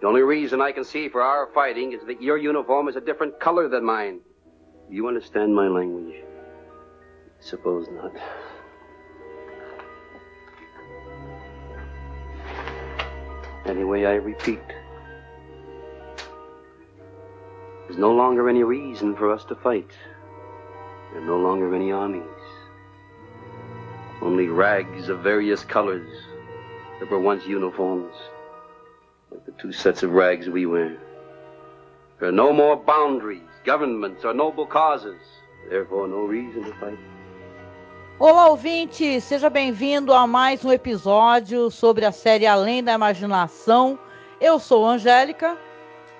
The only reason I can see for our fighting is that your uniform is a different color than mine. Do you understand my language? I suppose not. Anyway, I repeat. There's no longer any reason for us to fight. There are no longer any armies. Only rags of various colors that were once uniforms, the two sets of rags we wear. There are no more boundaries, governments, or noble causes. Therefore, no reason to fight. Olá, ouvinte! Seja bem-vindo a mais um episódio sobre a série Além da Imaginação. Eu sou a Angélica.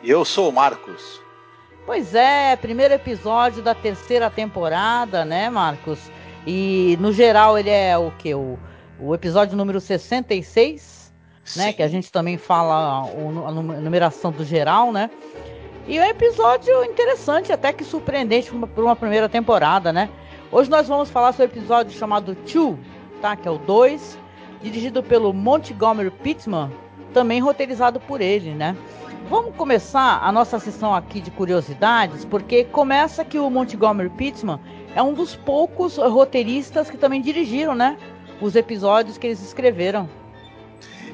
E eu sou o Marcos. Pois é, primeiro episódio da terceira temporada, né, Marcos? E no geral ele é o que? O, o episódio número 66, Sim. né? Que a gente também fala a numeração do geral, né? E é um episódio interessante, até que surpreendente por uma primeira temporada, né? Hoje nós vamos falar sobre o episódio chamado Two, tá? Que é o 2, dirigido pelo Montgomery Pittman, também roteirizado por ele, né? Vamos começar a nossa sessão aqui de curiosidades, porque começa que o Montgomery Pittman é um dos poucos roteiristas que também dirigiram, né? Os episódios que eles escreveram.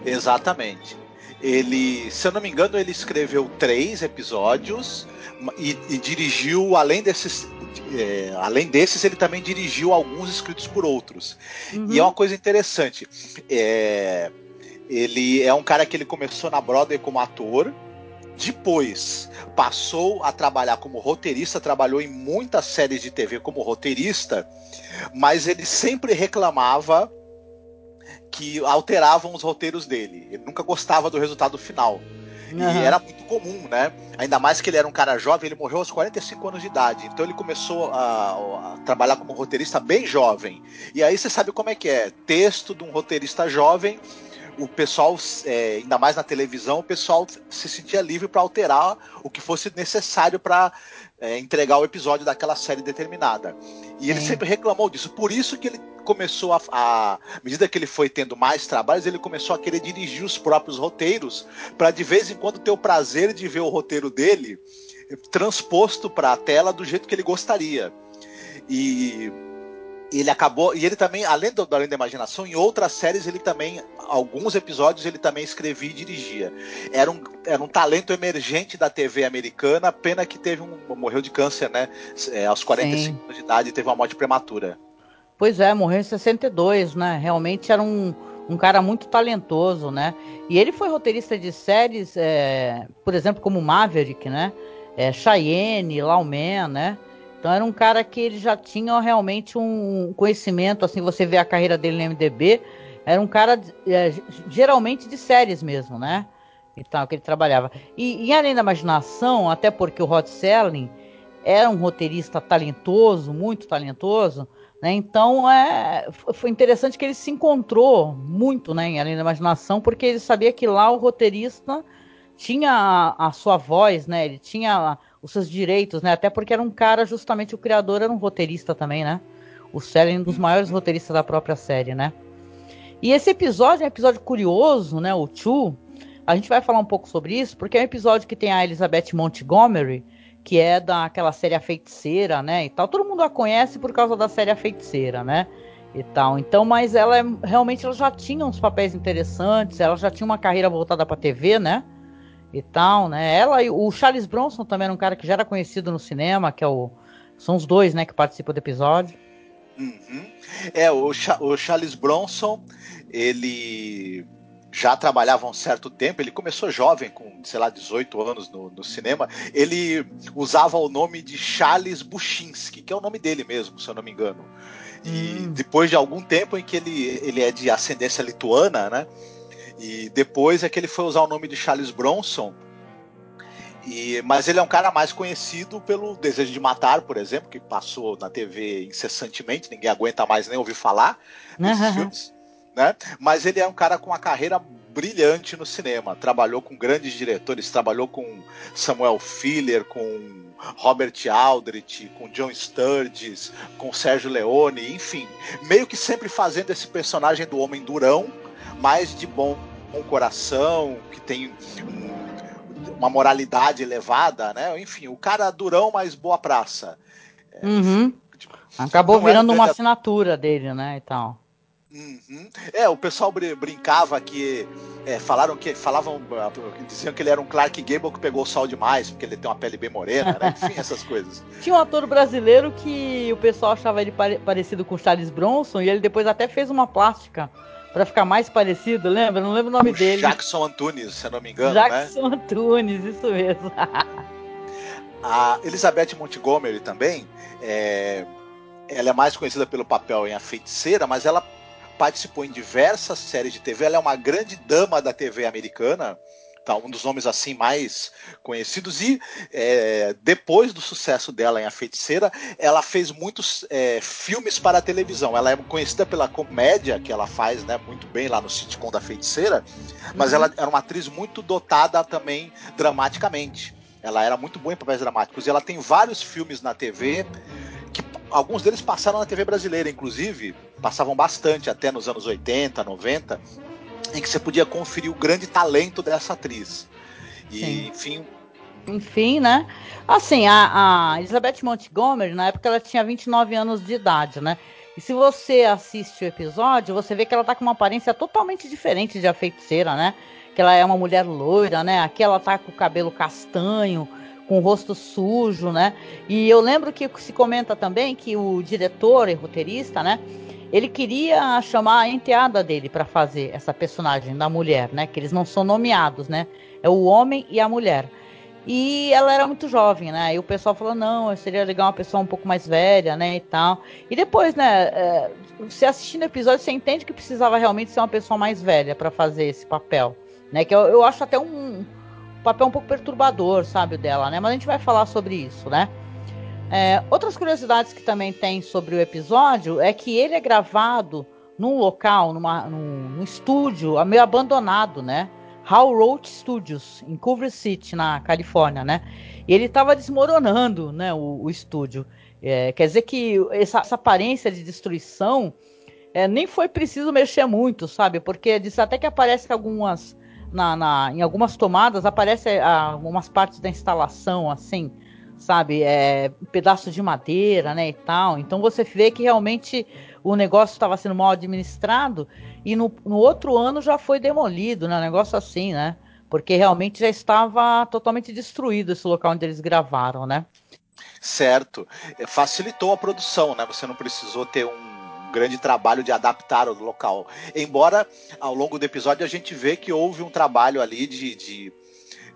Exatamente. Ele, se eu não me engano, ele escreveu três episódios e, e dirigiu, além desses, é, além desses, ele também dirigiu alguns escritos por outros. Uhum. E é uma coisa interessante. É, ele é um cara que ele começou na Broadway como ator. Depois passou a trabalhar como roteirista, trabalhou em muitas séries de TV como roteirista, mas ele sempre reclamava que alteravam os roteiros dele. Ele nunca gostava do resultado final. Uhum. E era muito comum, né? Ainda mais que ele era um cara jovem, ele morreu aos 45 anos de idade. Então ele começou a, a trabalhar como roteirista bem jovem. E aí você sabe como é que é. Texto de um roteirista jovem o pessoal, é, ainda mais na televisão, o pessoal se sentia livre para alterar o que fosse necessário para é, entregar o episódio daquela série determinada. E ele sempre reclamou disso. Por isso que ele começou a, a, à medida que ele foi tendo mais trabalhos, ele começou a querer dirigir os próprios roteiros, para de vez em quando ter o prazer de ver o roteiro dele transposto para a tela do jeito que ele gostaria. E ele acabou e ele também além do além da imaginação em outras séries ele também alguns episódios ele também escrevia e dirigia era um, era um talento emergente da TV americana pena que teve um morreu de câncer né é, aos 45 anos de idade teve uma morte prematura Pois é, morreu em 62, né? Realmente era um, um cara muito talentoso, né? E ele foi roteirista de séries, é, por exemplo, como Maverick, né? É, Cheyenne, Lawman, né? Então era um cara que ele já tinha realmente um conhecimento, assim, você vê a carreira dele no MDB, era um cara é, geralmente de séries mesmo, né? E tal, que ele trabalhava. E, e além da imaginação, até porque o Rod Serling era um roteirista talentoso, muito talentoso, né? Então é, foi interessante que ele se encontrou muito né, em Além da Imaginação, porque ele sabia que lá o roteirista tinha a, a sua voz, né? Ele tinha os seus direitos, né? Até porque era um cara, justamente o criador era um roteirista também, né? O Sally é um dos maiores roteiristas da própria série, né? E esse episódio é um episódio curioso, né? O Chu. A gente vai falar um pouco sobre isso, porque é um episódio que tem a Elizabeth Montgomery, que é daquela série A Feiticeira, né? E tal. Todo mundo a conhece por causa da série A Feiticeira, né? E tal. Então, mas ela é, realmente ela já tinha uns papéis interessantes, ela já tinha uma carreira voltada para TV, né? E tal, né? Ela e o Charles Bronson também era um cara que já era conhecido no cinema, que é o são os dois, né, que participam do episódio. Uhum. É, o, o Charles Bronson, ele já trabalhava há um certo tempo, ele começou jovem, com, sei lá, 18 anos no, no, cinema. Ele usava o nome de Charles Bushinsky, que é o nome dele mesmo, se eu não me engano. E hum. depois de algum tempo em que ele, ele é de ascendência lituana, né? E depois é que ele foi usar o nome de Charles Bronson. E, mas ele é um cara mais conhecido pelo Desejo de Matar, por exemplo, que passou na TV incessantemente, ninguém aguenta mais nem ouvir falar desses uhum. filmes. Né? Mas ele é um cara com uma carreira brilhante no cinema. Trabalhou com grandes diretores, trabalhou com Samuel Fuller, com Robert Aldrich, com John Sturges, com Sérgio Leone, enfim, meio que sempre fazendo esse personagem do homem durão, mas de bom, bom coração, que tem uma moralidade elevada, né? Enfim, o cara durão, mas boa praça. Uhum. Tipo, Acabou virando uma assinatura dele, né, e tal. Uhum. É, o pessoal br brincava que é, falaram que falavam diziam que ele era um Clark Gable que pegou o sol demais porque ele tem uma pele bem morena, né? enfim, essas coisas. Tinha um ator brasileiro que o pessoal achava ele pare parecido com Charles Bronson e ele depois até fez uma plástica para ficar mais parecido, lembra? Não lembro o nome o dele. Jackson Antunes, se eu não me engano, Jackson né? Antunes, isso mesmo. A Elizabeth Montgomery também, é, ela é mais conhecida pelo papel em A Feiticeira, mas ela participou em diversas séries de TV. Ela é uma grande dama da TV americana. Tá, um dos nomes assim mais conhecidos e é, depois do sucesso dela em A Feiticeira, ela fez muitos é, filmes para a televisão. Ela é conhecida pela comédia que ela faz, né, muito bem lá no sitcom da Feiticeira, mas uhum. ela era uma atriz muito dotada também dramaticamente. Ela era muito boa em papéis dramáticos e ela tem vários filmes na TV que alguns deles passaram na TV brasileira, inclusive, passavam bastante até nos anos 80, 90, em que você podia conferir o grande talento dessa atriz. E, Sim. enfim. Enfim, né? Assim, a, a, Elizabeth Montgomery, na época, ela tinha 29 anos de idade, né? E se você assiste o episódio, você vê que ela tá com uma aparência totalmente diferente de a feiticeira, né? Que ela é uma mulher loira, né? Aqui ela tá com o cabelo castanho, com o rosto sujo, né? E eu lembro que se comenta também que o diretor e roteirista, né? Ele queria chamar a enteada dele para fazer essa personagem da mulher, né? Que eles não são nomeados, né? É o homem e a mulher. E ela era muito jovem, né? E o pessoal falou: não, seria legal uma pessoa um pouco mais velha, né? E tal. E depois, né? É, você assistindo o episódio, você entende que precisava realmente ser uma pessoa mais velha para fazer esse papel, né? Que eu, eu acho até um, papel um pouco perturbador, sabe, dela, né? Mas a gente vai falar sobre isso, né? É, outras curiosidades que também tem sobre o episódio é que ele é gravado num local, numa, num, num estúdio meio abandonado, né? Hall Road Studios, em Culver City, na Califórnia, né? E ele estava desmoronando, né, o, o estúdio. É, quer dizer que essa, essa aparência de destruição é, nem foi preciso mexer muito, sabe? Porque diz até que aparece algumas na, na, em algumas tomadas aparece algumas partes da instalação, assim, sabe? É, pedaços de madeira, né, e tal. Então você vê que realmente o negócio estava sendo mal administrado e no, no, outro ano já foi demolido, né? Um negócio assim, né? Porque realmente já estava totalmente destruído esse local onde eles gravaram, né? Certo. Facilitou a produção, né? Você não precisou ter um grande trabalho de adaptar o local. Embora ao longo do episódio a gente vê que houve um trabalho ali de, de,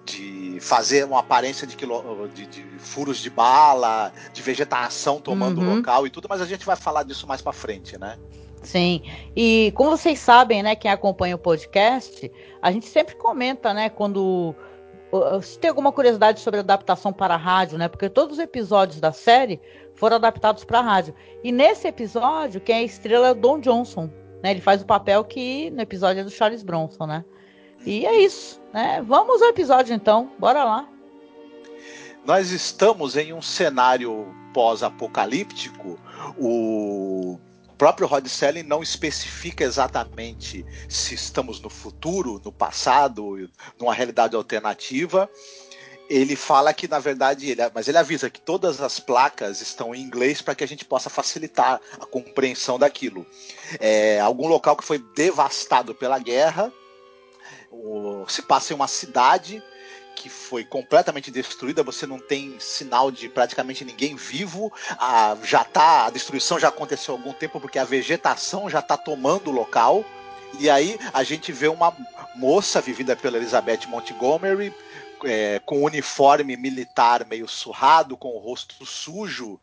de fazer uma aparência de, quilo, de, de, furos de bala, de vegetação tomando uhum. o local e tudo, mas a gente vai falar disso mais para frente, né? Sim. E como vocês sabem, né, quem acompanha o podcast, a gente sempre comenta, né, quando se tem alguma curiosidade sobre adaptação para a rádio, né? Porque todos os episódios da série foram adaptados para a rádio. E nesse episódio, quem é a estrela é o Don Johnson. Né? Ele faz o papel que no episódio é do Charles Bronson, né? E é isso, né? Vamos ao episódio então, bora lá. Nós estamos em um cenário pós-apocalíptico. O próprio Rod Selling não especifica exatamente se estamos no futuro, no passado, numa realidade alternativa ele fala que na verdade ele, mas ele avisa que todas as placas estão em inglês para que a gente possa facilitar a compreensão daquilo. É, algum local que foi devastado pela guerra, o, se passa em uma cidade que foi completamente destruída, você não tem sinal de praticamente ninguém vivo, a, já tá, a destruição já aconteceu há algum tempo porque a vegetação já está tomando o local. E aí a gente vê uma moça vivida pela Elizabeth Montgomery é, com uniforme militar meio surrado, com o rosto sujo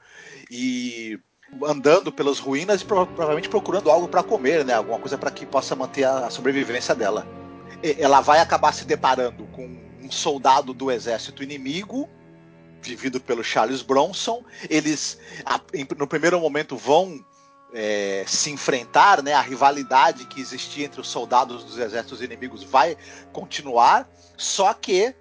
e andando pelas ruínas e provavelmente procurando algo para comer, né? Alguma coisa para que possa manter a sobrevivência dela. Ela vai acabar se deparando com um soldado do exército inimigo, vivido pelo Charles Bronson. Eles, no primeiro momento, vão é, se enfrentar, né? A rivalidade que existia entre os soldados dos exércitos inimigos vai continuar, só que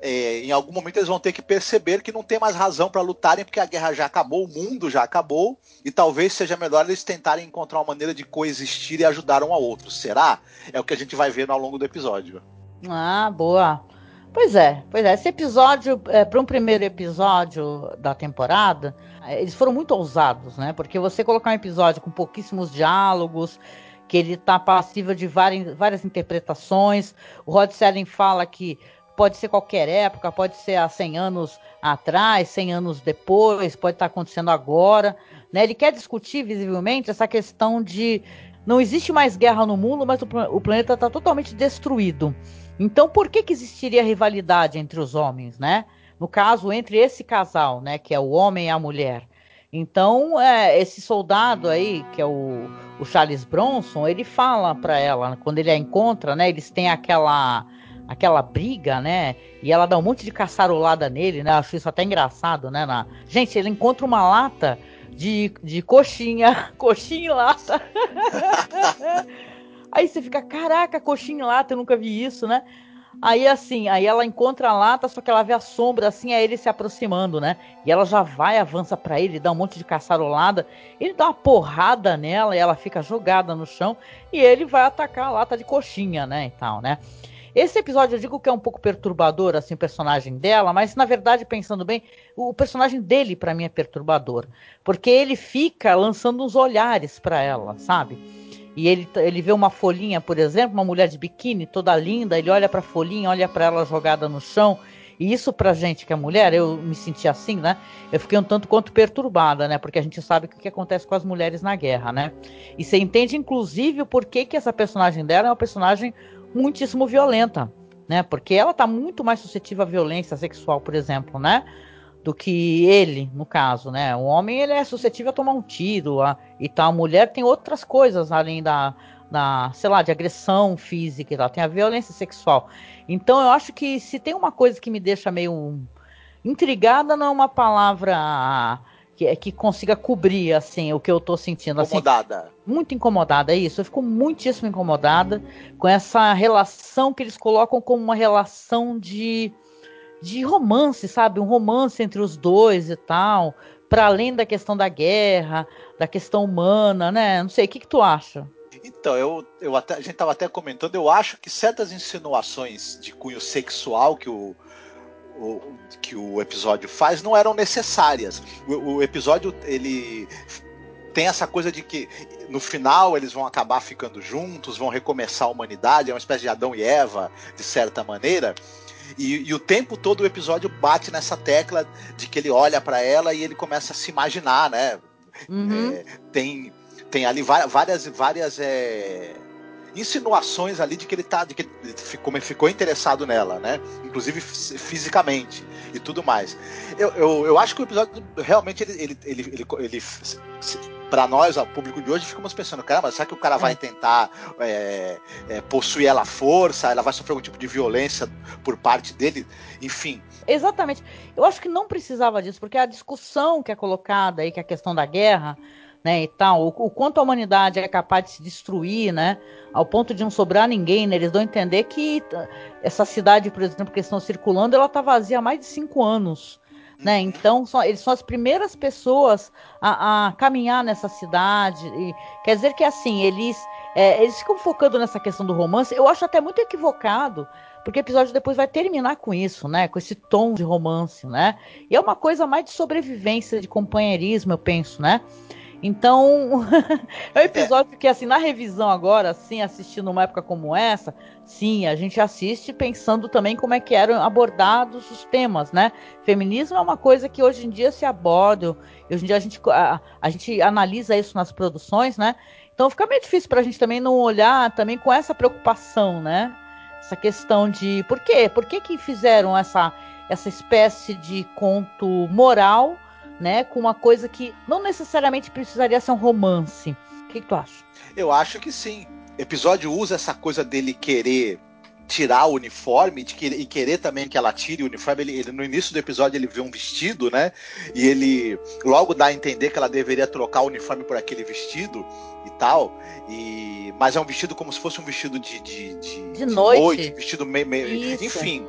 é, em algum momento eles vão ter que perceber que não tem mais razão para lutarem porque a guerra já acabou, o mundo já acabou e talvez seja melhor eles tentarem encontrar uma maneira de coexistir e ajudar um ao outro. Será? É o que a gente vai ver ao longo do episódio. Ah, boa. Pois é, pois é. Esse episódio, é, para um primeiro episódio da temporada, eles foram muito ousados, né? Porque você colocar um episódio com pouquíssimos diálogos, que ele está passível de várias, várias interpretações. O Rod Serling fala que pode ser qualquer época, pode ser há 100 anos atrás, 100 anos depois, pode estar acontecendo agora. Né? Ele quer discutir visivelmente essa questão de não existe mais guerra no mundo, mas o, o planeta está totalmente destruído. Então, por que, que existiria rivalidade entre os homens, né? No caso, entre esse casal, né, que é o homem e a mulher. Então, é, esse soldado aí, que é o, o Charles Bronson, ele fala para ela, quando ele a encontra, né, eles têm aquela aquela briga, né? E ela dá um monte de caçarolada nele, né? Acho isso até engraçado, né? Na... Gente, ele encontra uma lata de, de coxinha, coxinha em lata. aí você fica, caraca, coxinha em lata, eu nunca vi isso, né? Aí assim, aí ela encontra a lata, só que ela vê a sombra assim, é ele se aproximando, né? E ela já vai, avança para ele, dá um monte de caçarolada, ele dá uma porrada nela e ela fica jogada no chão e ele vai atacar a lata de coxinha, né, e tal, né? Esse episódio eu digo que é um pouco perturbador, assim, o personagem dela, mas na verdade, pensando bem, o personagem dele para mim é perturbador, porque ele fica lançando uns olhares para ela, sabe? E ele, ele vê uma folhinha, por exemplo, uma mulher de biquíni toda linda, ele olha para a folhinha, olha para ela jogada no chão, e isso pra gente que é mulher, eu me senti assim, né? Eu fiquei um tanto quanto perturbada, né? Porque a gente sabe o que acontece com as mulheres na guerra, né? E você entende, inclusive, o porquê que essa personagem dela é uma personagem muitíssimo violenta, né? Porque ela está muito mais suscetível à violência sexual, por exemplo, né? Do que ele, no caso, né? O homem ele é suscetível a tomar um tiro a, e tal. A mulher tem outras coisas além da, da, sei lá, de agressão física e tal. Tem a violência sexual. Então eu acho que se tem uma coisa que me deixa meio intrigada, não é uma palavra que, que consiga cobrir assim o que eu estou sentindo. Assim. Incomodada. Assim, muito incomodada, é isso. Eu fico muitíssimo incomodada com essa relação que eles colocam como uma relação de, de romance, sabe? Um romance entre os dois e tal. Para além da questão da guerra, da questão humana, né? Não sei, o que, que tu acha? Então, eu, eu até, a gente estava até comentando, eu acho que certas insinuações de cunho sexual que o, o, que o episódio faz não eram necessárias. O, o, episódio ele tem essa coisa de que no final eles vão acabar ficando juntos, vão recomeçar a humanidade, é uma espécie de Adão e Eva, de certa maneira. E, e o tempo todo o episódio bate nessa tecla de que ele olha para ela e ele começa a se imaginar, né? Uhum. É, tem, tem ali várias, várias é, insinuações ali de que ele tá, de que ele ficou, ficou interessado nela, né? Inclusive fisicamente e tudo mais. Eu, eu, eu acho que o episódio realmente ele, ele, ele, ele, ele para nós, o público de hoje, ficamos pensando, caramba, será que o cara vai é. tentar é, é, possuir ela à força? Ela vai sofrer algum tipo de violência por parte dele? Enfim. Exatamente. Eu acho que não precisava disso, porque a discussão que é colocada aí, que é a questão da guerra, né, e tal, o, o, quanto a humanidade é capaz de se destruir, né, ao ponto de não sobrar ninguém, né, eles dão a entender que essa cidade, por exemplo, que estão circulando, ela está vazia há mais de cinco anos, né, então são, eles são as primeiras pessoas a, a caminhar nessa cidade, e, quer dizer que assim, eles, é, eles ficam focando nessa questão do romance, eu acho até muito equivocado, porque o episódio depois vai terminar com isso, né? Com esse tom de romance, né? E é uma coisa mais de sobrevivência, de companheirismo, eu penso, né? Então, é um episódio que, assim, na revisão agora, assim, assistindo uma época como essa, sim, a gente assiste pensando também como é que eram abordados os temas, né? Feminismo é uma coisa que hoje em dia se aborda, hoje em dia a gente, a, a gente analisa isso nas produções, né? Então fica meio difícil para a gente também não olhar também com essa preocupação, né? Essa questão de por quê? Por que que fizeram essa, essa espécie de conto moral né? Com uma coisa que não necessariamente precisaria ser um romance. O que, que tu acha? Eu acho que sim. O episódio usa essa coisa dele querer tirar o uniforme de querer, e querer também que ela tire o uniforme. Ele, ele, no início do episódio ele vê um vestido, né? E ele logo dá a entender que ela deveria trocar o uniforme por aquele vestido e tal. E, mas é um vestido como se fosse um vestido de, de, de, de noite. noite. vestido meio. meio enfim.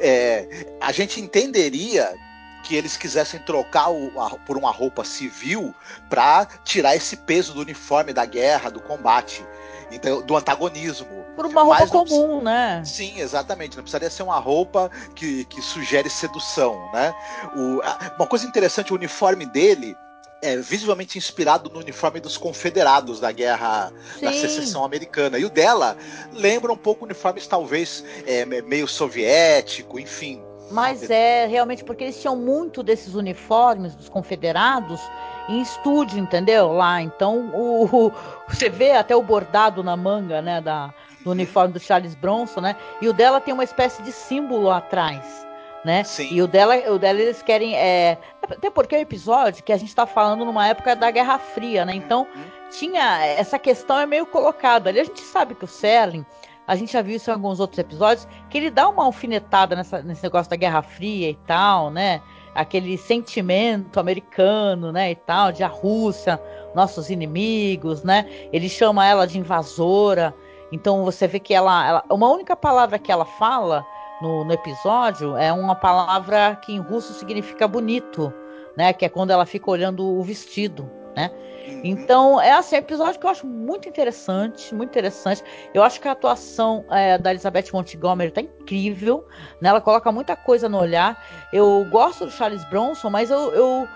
É, a gente entenderia que eles quisessem trocar o, a, por uma roupa civil para tirar esse peso do uniforme da guerra, do combate, então, do antagonismo. Por uma roupa Mas comum, né? Sim, exatamente. Não precisaria ser uma roupa que, que sugere sedução, né? O, uma coisa interessante, o uniforme dele é visivelmente inspirado no uniforme dos confederados da guerra Sim. da secessão americana. E o dela lembra um pouco uniformes talvez é, meio soviético, enfim. Mas é realmente porque eles tinham muito desses uniformes dos confederados em estúdio, entendeu? Lá, então o, o, você vê até o bordado na manga, né, da, do uniforme do Charles Bronson, né? E o dela tem uma espécie de símbolo atrás, né? Sim. E o dela, o dela eles querem é, até porque é um episódio que a gente está falando numa época da Guerra Fria, né? Então uhum. tinha essa questão é meio colocada ali. A gente sabe que o Serling a gente já viu isso em alguns outros episódios, que ele dá uma alfinetada nessa, nesse negócio da Guerra Fria e tal, né? Aquele sentimento americano, né, e tal, de a Rússia, nossos inimigos, né? Ele chama ela de invasora. Então você vê que ela, ela uma única palavra que ela fala no, no, episódio é uma palavra que em russo significa bonito, né? Que é quando ela fica olhando o vestido, né? Então, é assim, é episódio que eu acho muito interessante, muito interessante. Eu acho que a atuação é, da Elizabeth Montgomery tá incrível, né? Ela coloca muita coisa no olhar. Eu gosto do Charles Bronson, mas eu, eu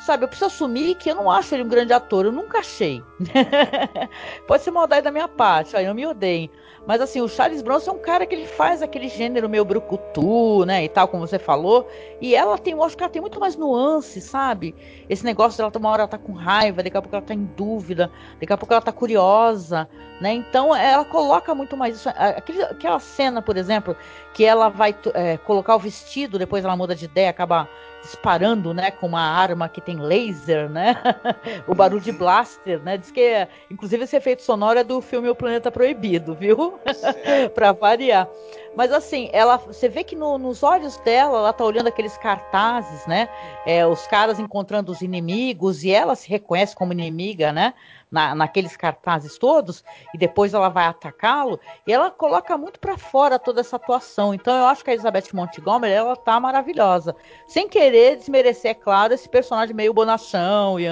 sabe, eu preciso assumir que eu não acho ele um grande ator, eu nunca achei. Pode ser maldade da minha parte, ó, eu me odeio. Mas assim, o Charles Bronson é um cara que ele faz aquele gênero meio brucutu, né, e tal, como você falou. E ela tem, eu acho que ela tem muito mais nuance, sabe? Esse negócio dela, uma hora ela tá com raiva, daqui a pouco ela tá em dúvida, daqui a pouco ela tá curiosa, né? Então ela coloca muito mais isso. Aquele, aquela cena, por exemplo, que ela vai é, colocar o vestido, depois ela muda de ideia, acaba disparando, né, com uma arma que tem laser, né? o barulho de blaster, né? Diz que, inclusive, esse efeito sonoro é do filme O Planeta Proibido, viu? para variar. Mas assim, ela, você vê que no, nos olhos dela, ela tá olhando aqueles cartazes, né? É, os caras encontrando os inimigos e ela se reconhece como inimiga, né? Na, naqueles cartazes todos, e depois ela vai atacá-lo, e ela coloca muito para fora toda essa atuação. Então eu acho que a Elizabeth Montgomery, ela tá maravilhosa. Sem querer desmerecer, é claro, esse personagem meio bonachão e,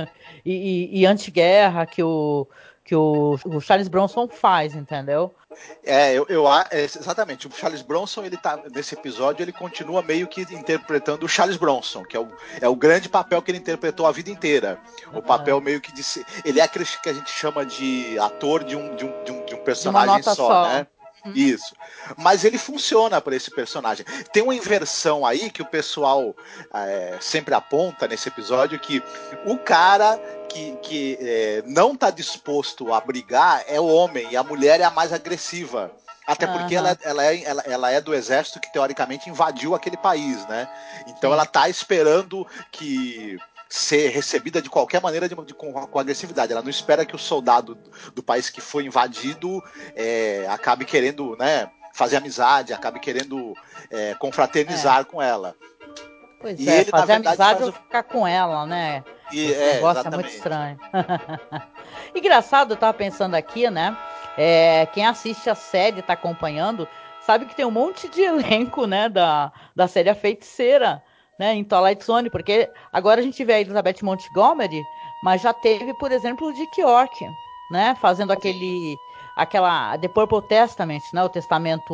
e, e anti-guerra que o que o, o, Charles Bronson faz, entendeu? É, eu, eu é, exatamente. O Charles Bronson, ele tá nesse episódio, ele continua meio que interpretando o Charles Bronson, que é o, é o grande papel que ele interpretou a vida inteira. O ah. papel meio que de ele é aquele que a gente chama de ator de um, de um, de um, de um personagem só, só, né? Uhum. Isso. Mas ele funciona para esse personagem. Tem uma inversão aí que o pessoal é, sempre aponta nesse episódio que o cara que, que é, não está disposto a brigar é o homem e a mulher é a mais agressiva. Até porque uhum. ela, ela, é, ela, ela, é do exército que teoricamente invadiu aquele país, né? Então ela está esperando que ser recebida de qualquer maneira de, de, com, com, agressividade. Ela não espera que o soldado do país que foi invadido é, acabe querendo né, fazer amizade, acabe querendo é, confraternizar é. com ela. Pois e é, ele, fazer verdade, amizade faz... ou ficar com ela, né? E, Esse é, negócio exatamente. é muito estranho. Engraçado, eu tava pensando aqui, né? É, quem assiste a série, tá acompanhando, sabe que tem um monte de elenco, né, da, da série A Feiticeira né, em Twilight Zone, porque agora a gente vê a Elizabeth Montgomery, mas já teve, por exemplo, o Dick York, né, fazendo aquele aquela The Purple Testament, né, o testamento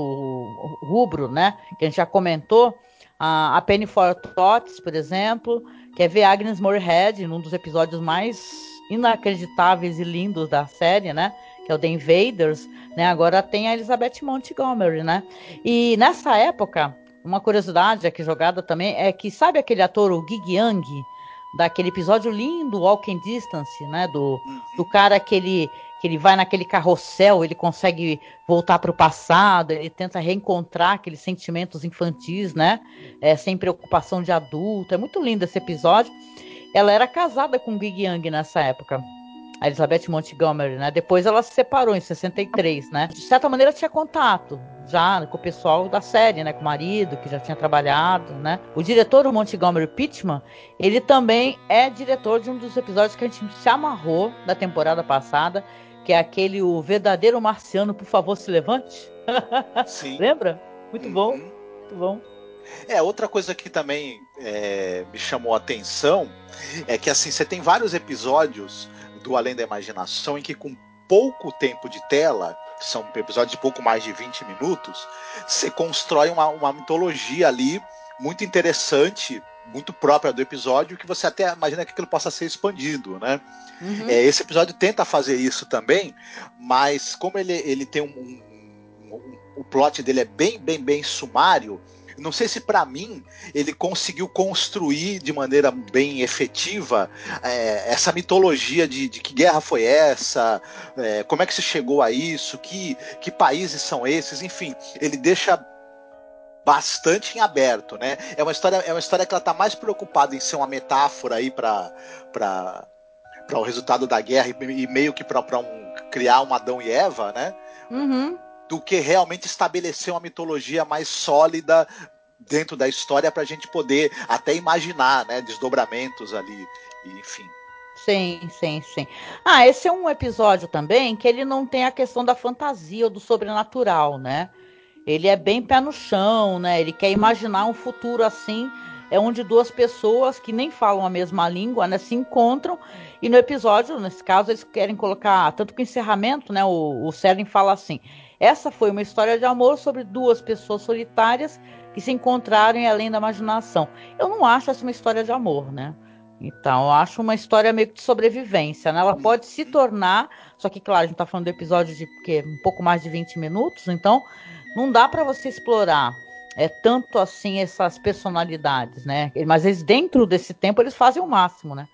rubro, né, que a gente já comentou, a, a Penny for Thoughts, por exemplo, que é ver Agnes Moorehead num dos episódios mais inacreditáveis e lindos da série, né, que é o The Invaders, né, agora tem a Elizabeth Montgomery, né, e nessa época uma curiosidade aqui jogada também é que sabe aquele ator, o Gig Young, daquele episódio lindo, Walking Distance, né? Do, do cara que ele, que ele vai naquele carrossel, ele consegue voltar para o passado, ele tenta reencontrar aqueles sentimentos infantis, né? É, sem preocupação de adulto. É muito lindo esse episódio. Ela era casada com o Gig Young nessa época. A Elizabeth Montgomery, né? Depois ela se separou em 63, né? De certa maneira tinha contato já com o pessoal da série, né? Com o marido que já tinha trabalhado, né? O diretor o Montgomery Pittman, ele também é diretor de um dos episódios que a gente se amarrou da temporada passada, que é aquele o verdadeiro marciano, por favor, se levante. Sim. Lembra? Muito bom, uhum. muito bom. É, outra coisa que também é, me chamou a atenção é que assim, você tem vários episódios do Além da Imaginação em que com pouco tempo de tela, são episódios de pouco mais de 20 minutos, você constrói uma, uma mitologia ali muito interessante, muito própria do episódio, que você até imagina que aquilo possa ser expandido, né? Uhum. É, esse episódio tenta fazer isso também, mas como ele, ele tem um, um, um, o plot dele é bem, bem, bem sumário, não sei se para mim ele conseguiu construir de maneira bem efetiva é, essa mitologia de, de, que guerra foi essa, é, como é que se chegou a isso, que, que países são esses, enfim, ele deixa bastante em aberto, né? É uma história, é uma história que ela está mais preocupada em ser uma metáfora aí para para para o resultado da guerra e, meio que para um, criar um Adão e Eva, né? Uhum do que realmente estabelecer uma mitologia mais sólida dentro da história para a gente poder até imaginar, né, desdobramentos ali, enfim. Sim, sim, sim. Ah, esse é um episódio também que ele não tem a questão da fantasia ou do sobrenatural, né? Ele é bem pé no chão, né? Ele quer imaginar um futuro assim, é onde duas pessoas que nem falam a mesma língua, né, se encontram e no episódio, nesse caso, eles querem colocar tanto que o encerramento, né? O, o Selling fala assim: essa foi uma história de amor sobre duas pessoas solitárias que se encontraram além da imaginação. Eu não acho essa uma história de amor, né? Então, eu acho uma história meio que de sobrevivência, né? Ela pode se tornar, só que, claro, a gente tá falando de episódio de porque, um pouco mais de 20 minutos, então não dá para você explorar é tanto assim essas personalidades, né? Mas eles dentro desse tempo eles fazem o máximo, né?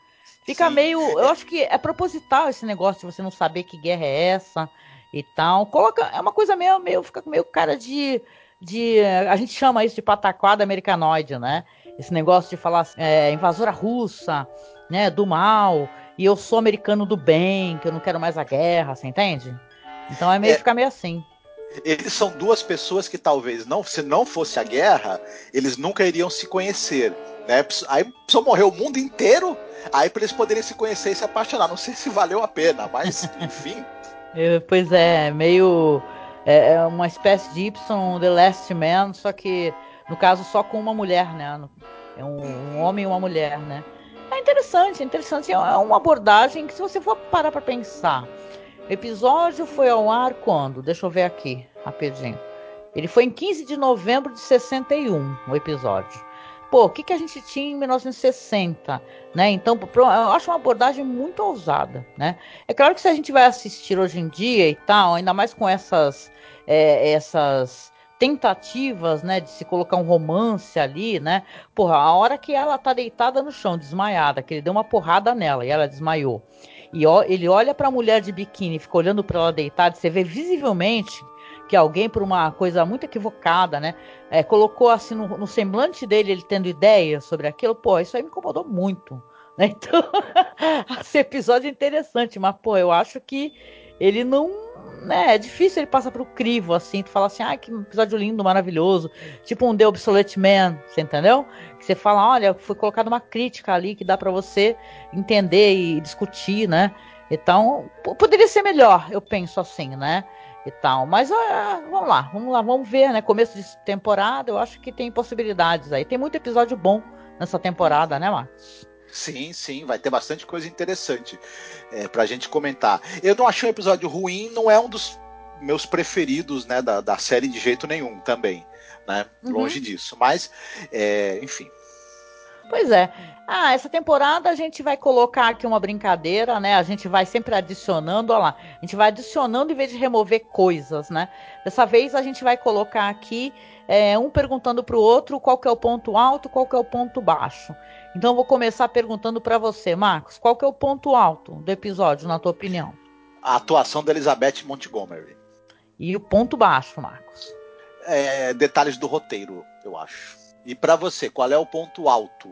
Fica Sim. meio, eu acho que é proposital esse negócio de você não saber que guerra é essa, e tal. Coloca, é uma coisa meio, meio fica meio cara de, de, a gente chama isso de pataquada americanoide, né? Esse negócio de falar é, invasora russa, né, do mal, e eu sou americano do bem, que eu não quero mais a guerra, você entende? Então é meio é, ficar meio assim. Eles são duas pessoas que talvez não, se não fosse a guerra, eles nunca iriam se conhecer. Né? Aí só morreu o mundo inteiro, aí para eles poderem se conhecer e se apaixonar. Não sei se valeu a pena, mas enfim. Pois é, meio. É, é, uma espécie de Y The Last Man, só que no caso só com uma mulher, né? É um, um homem e uma mulher, né? É interessante, é interessante. É uma abordagem que, se você for parar para pensar, o episódio foi ao ar quando? Deixa eu ver aqui, rapidinho. Ele foi em 15 de novembro de 61, o episódio pô, o que, que a gente tinha em 1960, né? Então, eu acho uma abordagem muito ousada, né? É claro que se a gente vai assistir hoje em dia e tal, ainda mais com essas, é, essas tentativas, né, de se colocar um romance ali, né? Porra, a hora que ela tá deitada no chão, desmaiada, que ele deu uma porrada nela e ela desmaiou. E ó, ele olha para a mulher de biquíni, fica olhando para ela deitada, você vê visivelmente que alguém, por uma coisa muito equivocada, né, é, colocou assim no, no, semblante dele, ele tendo ideia sobre aquilo, pô, isso aí me incomodou muito. Né? Então, esse episódio é interessante, mas, pô, eu acho que ele não. Né, é difícil ele passar pro crivo, assim, tu fala assim, ah, que episódio lindo, maravilhoso, tipo um The Obsolete Man, você entendeu? Que você fala, olha, foi colocada uma crítica ali que dá para você entender e discutir, né? Então, poderia ser melhor, eu penso assim, né? E tal. Mas uh, vamos lá, vamos lá, vamos ver, né? Começo de temporada, eu acho que tem possibilidades aí. Tem muito episódio bom nessa temporada, né, Marcos? Sim, sim, vai ter bastante coisa interessante é, pra gente comentar. Eu não achei um episódio ruim, não é um dos meus preferidos, né, da, da série de jeito nenhum também, né? Uhum. Longe disso. Mas, é, enfim, Pois é. Ah, essa temporada a gente vai colocar aqui uma brincadeira, né? A gente vai sempre adicionando, olha lá. A gente vai adicionando em vez de remover coisas, né? Dessa vez a gente vai colocar aqui é, um perguntando para o outro qual que é o ponto alto, qual que é o ponto baixo. Então eu vou começar perguntando para você, Marcos, qual que é o ponto alto do episódio, na tua opinião? A atuação da Elizabeth Montgomery. E o ponto baixo, Marcos? É, detalhes do roteiro, eu acho. E para você, qual é o ponto alto?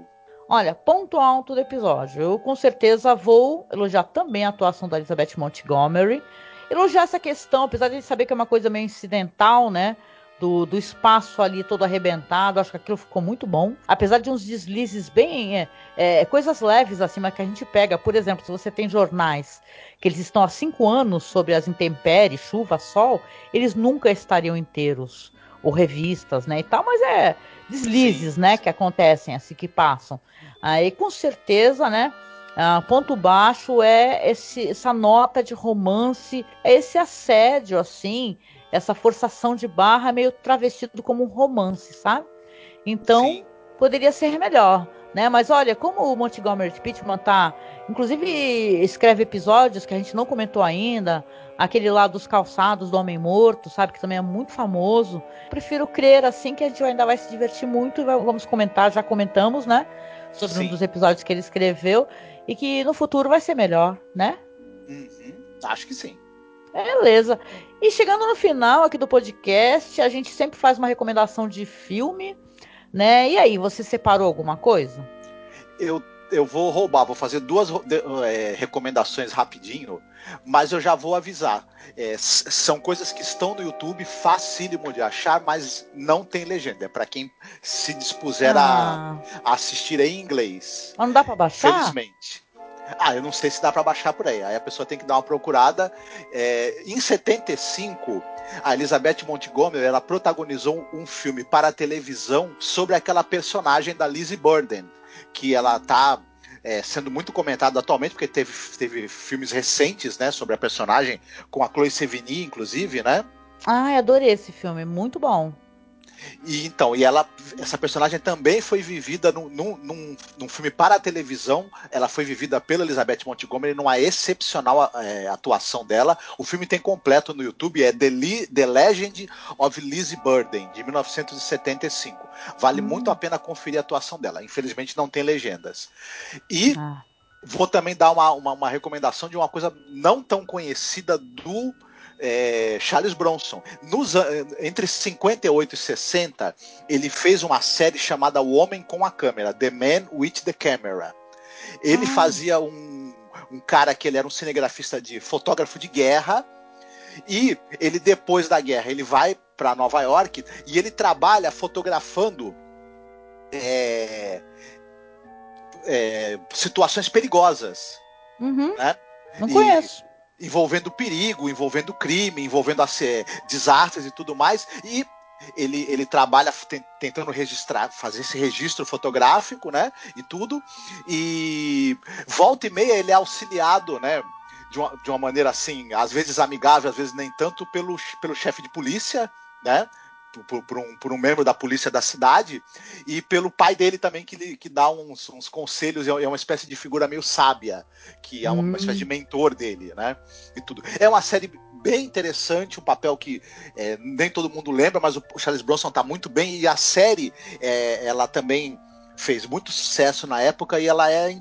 Olha, ponto alto do episódio. Eu com certeza vou elogiar também a atuação da Elizabeth Montgomery. Elogiar essa questão, apesar de saber que é uma coisa meio incidental, né? Do, do espaço ali todo arrebentado, acho que aquilo ficou muito bom. Apesar de uns deslizes bem. É, é, coisas leves assim, mas que a gente pega. Por exemplo, se você tem jornais que eles estão há cinco anos sobre as intempéries, chuva, sol, eles nunca estariam inteiros. Ou revistas, né? E tal, mas é deslizes, né, que acontecem assim, que passam. Aí com certeza, né, ah, ponto baixo é esse, essa nota de romance, é esse assédio, assim, essa forçação de barra meio travestido como um romance, sabe? Então, Sim. poderia ser melhor, né? Mas olha, como o Montgomery Pittman tá, inclusive escreve episódios que a gente não comentou ainda, aquele lá dos calçados do Homem Morto, sabe? Que também é muito famoso. Prefiro crer assim que a gente ainda vai se divertir muito vamos comentar, já comentamos, né? Sobre Sim. um dos episódios que ele escreveu e que no futuro vai ser melhor, né? Uhum. Acho que sim. Beleza. E chegando no final aqui do podcast, a gente sempre faz uma recomendação de filme, né? E aí, você separou alguma coisa? Eu eu vou roubar, vou fazer duas é, recomendações rapidinho, mas eu já vou avisar. É, são coisas que estão no YouTube, facílimo de achar, mas não tem legenda. É para quem se dispuser ah. a, a, assistir em inglês. Mas não dá para baixar? Felizmente. Ah, eu não sei se dá para baixar por aí. Aí a pessoa tem que dar uma procurada. É, em 75, a Elizabeth Montgomery ela protagonizou um filme para a televisão sobre aquela personagem da Lizzie Burden que ela tá é, sendo muito comentada atualmente, porque teve, teve filmes recentes, né, sobre a personagem, com a Chloe Sevigny, inclusive, né? Ai, adorei esse filme, muito bom. E então, e ela, essa personagem também foi vivida num, num, num, filme para a televisão. Ela foi vivida pela Elizabeth Montgomery numa excepcional é, atuação dela. O filme tem completo no YouTube, é The, Le The Legend of Lizzie Burden, de 1975. Vale hum. muito a pena conferir a atuação dela. Infelizmente não tem legendas. E ah. vou também dar uma, uma, uma recomendação de uma coisa não tão conhecida do é, Charles Bronson. Nos, entre 58 e 60, ele fez uma série chamada O Homem com a Câmera, The Man with the Camera. Ele ah. fazia um, um cara que ele era um cinegrafista de fotógrafo de guerra. E ele, depois da guerra, ele vai para Nova York e ele trabalha fotografando é, é, situações perigosas. Uhum. Né? Não e, conheço envolvendo perigo, envolvendo crime, envolvendo assim, desastres e tudo mais. E ele, ele trabalha tentando registrar, fazer esse registro fotográfico, né? E tudo. E volta e meia ele é auxiliado, né? De uma, de uma maneira assim, às vezes amigável, às vezes nem tanto, pelo, pelo chefe de polícia, né? Por, por, um, por um membro da polícia da cidade e pelo pai dele também que, que dá uns, uns conselhos é uma espécie de figura meio sábia que é uma, hum. espécie de mentor dele né e tudo é uma série bem interessante um papel que é, nem todo mundo lembra mas o Charles Bronson está muito bem e a série é, ela também fez muito sucesso na época e ela é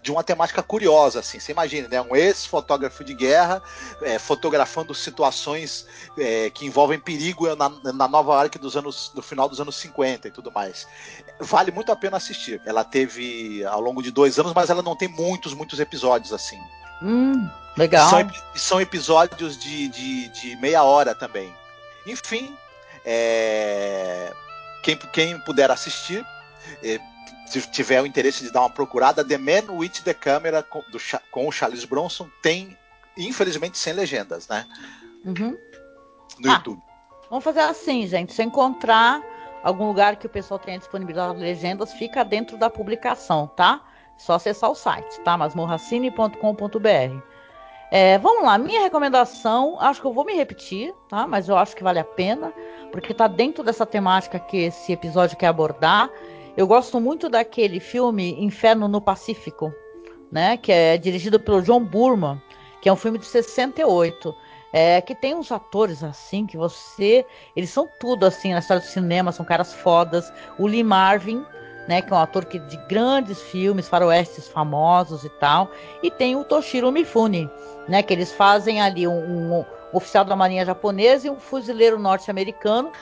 de uma temática curiosa, assim. Você imagina, né? Um ex-fotógrafo de guerra é, fotografando situações é, que envolvem perigo na, na, Nova York dos anos, no final dos anos 50 e tudo mais. Vale muito a pena assistir. Ela teve ao longo de dois anos, mas ela não tem muitos, muitos episódios assim. Hum, legal. São, são episódios de, de, de, meia hora também. Enfim, é... quem, quem puder assistir, é, se tiver o interesse de dar uma procurada, The Man with the Camera com, do, com o Charles Bronson tem, infelizmente, sem legendas, né? Uhum. No ah, YouTube. Vamos fazer assim, gente. Se encontrar algum lugar que o pessoal tenha disponibilizado legendas, fica dentro da publicação, tá? Só acessar o site, tá? masmorracine.com.br. É, vamos lá, minha recomendação, acho que eu vou me repetir, tá? Mas eu acho que vale a pena, porque tá dentro dessa temática que esse episódio quer abordar. Eu gosto muito daquele filme Inferno no Pacífico, né? Que é dirigido pelo John Burman, que é um filme de 68. É, que tem uns atores assim que você. Eles são tudo assim na história do cinema, são caras fodas. O Lee Marvin, né? Que é um ator que, de grandes filmes, faroestes famosos e tal. E tem o Toshiro Mifune, né? Que eles fazem ali um, um oficial da marinha japonesa e um fuzileiro norte-americano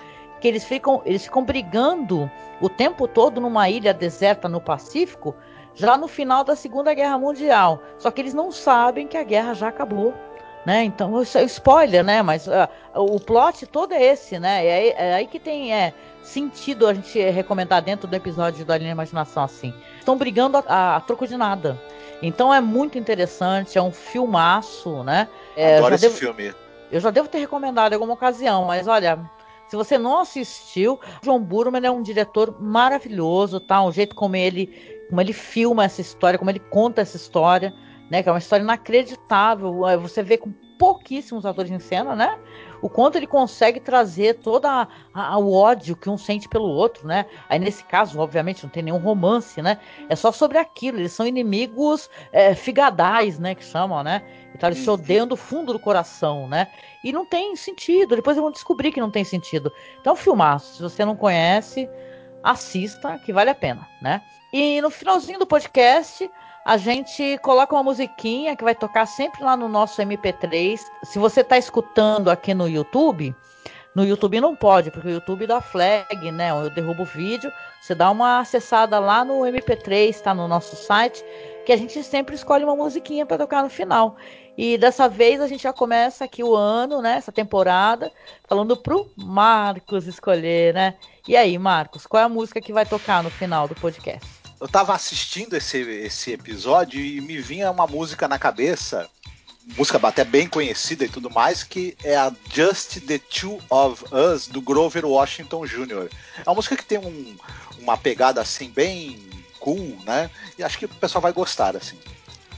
que eles ficam, eles ficam brigando o tempo todo numa ilha deserta no Pacífico, já no final da Segunda Guerra Mundial. Só que eles não sabem que a guerra já acabou. Né? Então, isso é spoiler, né? Mas uh, o plot todo é esse, né? É, é aí que tem é, sentido a gente recomendar dentro do episódio da Linha Imaginação assim. Estão brigando a, a, a, troco de nada. Então é muito interessante, é um filmaço, né? É, Adoro esse devo, filme. Eu já devo ter recomendado em alguma ocasião, mas olha, se você não assistiu, John Burman é um diretor maravilhoso, tá? O jeito como ele, como ele filma essa história, como ele conta essa história, né? Que é uma história inacreditável. Você vê com pouquíssimos atores em cena, né? O quanto ele consegue trazer toda o ódio que um sente pelo outro, né? Aí nesse caso, obviamente, não tem nenhum romance, né? É só sobre aquilo. Eles são inimigos é, figadais, né? Que chamam, né? Então eles se odeiam do fundo do coração, né? E não tem sentido. Depois vão descobrir que não tem sentido. Então, filmaço. Se você não conhece, assista, que vale a pena, né? E no finalzinho do podcast, a gente coloca uma musiquinha que vai tocar sempre lá no nosso MP3. Se você está escutando aqui no YouTube, no YouTube não pode, porque o YouTube dá flag, né? Eu derrubo o vídeo. Você dá uma acessada lá no MP3, está no nosso site, que a gente sempre escolhe uma musiquinha para tocar no final. E dessa vez a gente já começa aqui o ano, né? Essa temporada, falando pro Marcos escolher, né? E aí, Marcos, qual é a música que vai tocar no final do podcast? Eu tava assistindo esse, esse episódio e me vinha uma música na cabeça, música até bem conhecida e tudo mais, que é a Just the Two of Us, do Grover Washington Jr. É uma música que tem um, uma pegada assim bem cool, né? E acho que o pessoal vai gostar, assim.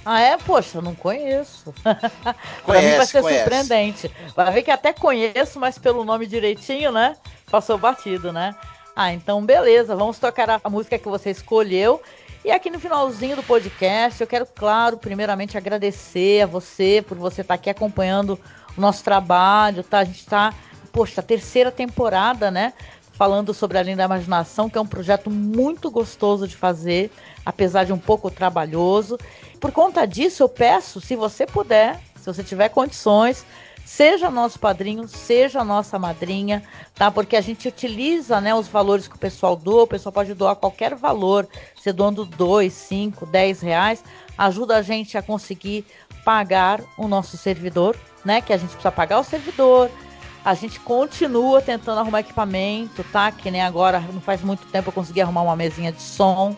Ah, é? Poxa, eu não conheço. pra mim vai ser conhece. surpreendente. Vai ver que até conheço, mas pelo nome direitinho, né? Passou batido, né? Ah, então beleza, vamos tocar a, música que você escolheu. E aqui no finalzinho do podcast, eu quero, claro, primeiramente agradecer a você por você estar aqui acompanhando o nosso trabalho, tá? A gente está, poxa, terceira temporada, né? Falando sobre a Linda Imaginação, que é um projeto muito gostoso de fazer, apesar de um pouco trabalhoso. Por conta disso, eu peço, se você puder, se você tiver condições, Seja nosso padrinho, seja nossa madrinha, tá? Porque a gente utiliza, né, os valores que o pessoal doa. O pessoal pode doar qualquer valor, se doando 2, 5, 10 reais, ajuda a gente a conseguir pagar o nosso servidor, né? Que a gente precisa pagar o servidor. A gente continua tentando arrumar equipamento, tá? Que nem agora, não faz muito tempo eu consegui arrumar uma mesinha de som.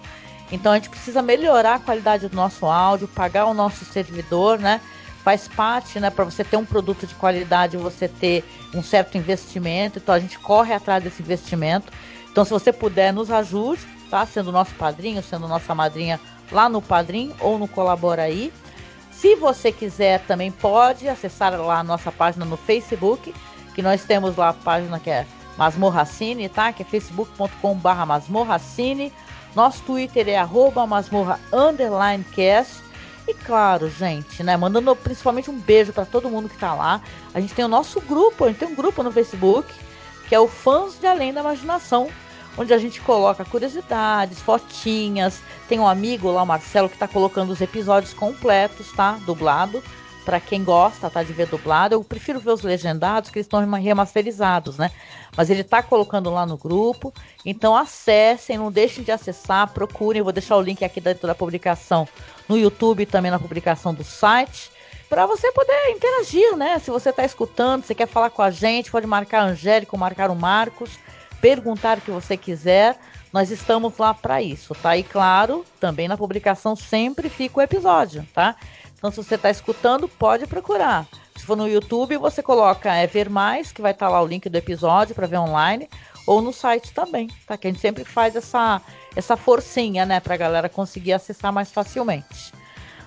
Então a gente precisa melhorar a qualidade do nosso áudio, pagar o nosso servidor, né? Faz parte, né, para você ter um produto de qualidade, você ter um certo investimento. Então a gente corre atrás desse investimento. Então se você puder nos ajude, tá? Sendo nosso padrinho, sendo nossa madrinha lá no Padrim ou no Colabora aí. Se você quiser também pode acessar lá a nossa página no Facebook, que nós temos lá a página que é Masmorracine, tá? Que é facebook.com/barra Masmorracine. Nosso Twitter é arroba masmorra underline cast. E claro, gente, né? Mandando principalmente um beijo para todo mundo que tá lá. A gente tem o nosso grupo, a gente tem um grupo no Facebook, que é o Fãs de Além da Imaginação, onde a gente coloca curiosidades, fotinhas. Tem um amigo lá, o Marcelo, que tá colocando os episódios completos, tá? Dublado. Para quem gosta, tá? De ver dublado. Eu prefiro ver os legendados, que eles estão remasterizados, né? Mas ele tá colocando lá no grupo. Então acessem, não deixem de acessar, procurem. Eu vou deixar o link aqui dentro da publicação no YouTube e também na publicação do site, para você poder interagir, né? Se você está escutando, você quer falar com a gente, pode marcar a Angélica ou marcar o Marcos, perguntar o que você quiser. Nós estamos lá para isso, tá? E claro, também na publicação sempre fica o episódio, tá? Então, se você está escutando, pode procurar. Se for no YouTube, você coloca é, Ver Mais, que vai estar tá lá o link do episódio para ver online, ou no site também, tá? Que a gente sempre faz essa, essa forcinha, né, pra galera conseguir acessar mais facilmente.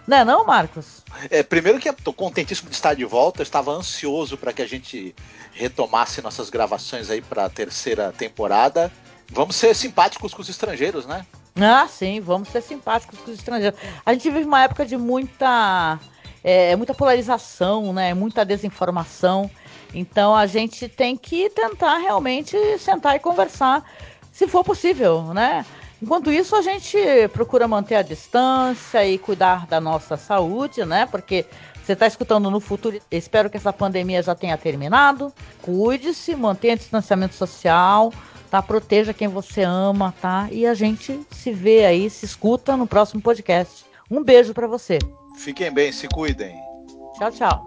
Não é não, Marcos? É, primeiro que tô contentíssimo de estar de volta, eu estava ansioso para que a gente retomasse nossas gravações aí para a terceira temporada. Vamos ser simpáticos com os estrangeiros, né? Ah, sim, vamos ser simpáticos com os estrangeiros. A gente vive uma época de muita é, muita polarização, né? Muita desinformação. Então a gente tem que tentar realmente sentar e conversar, se for possível, né? Enquanto isso, a gente procura manter a distância e cuidar da nossa saúde, né? Porque Você está escutando no futuro. Espero que essa pandemia já tenha terminado. Cuide-se, mantenha distanciamento social, tá? Proteja quem você ama, tá? E a gente se vê aí, se escuta no próximo podcast. Um beijo para você. Fiquem bem, se cuidem. Tchau, tchau.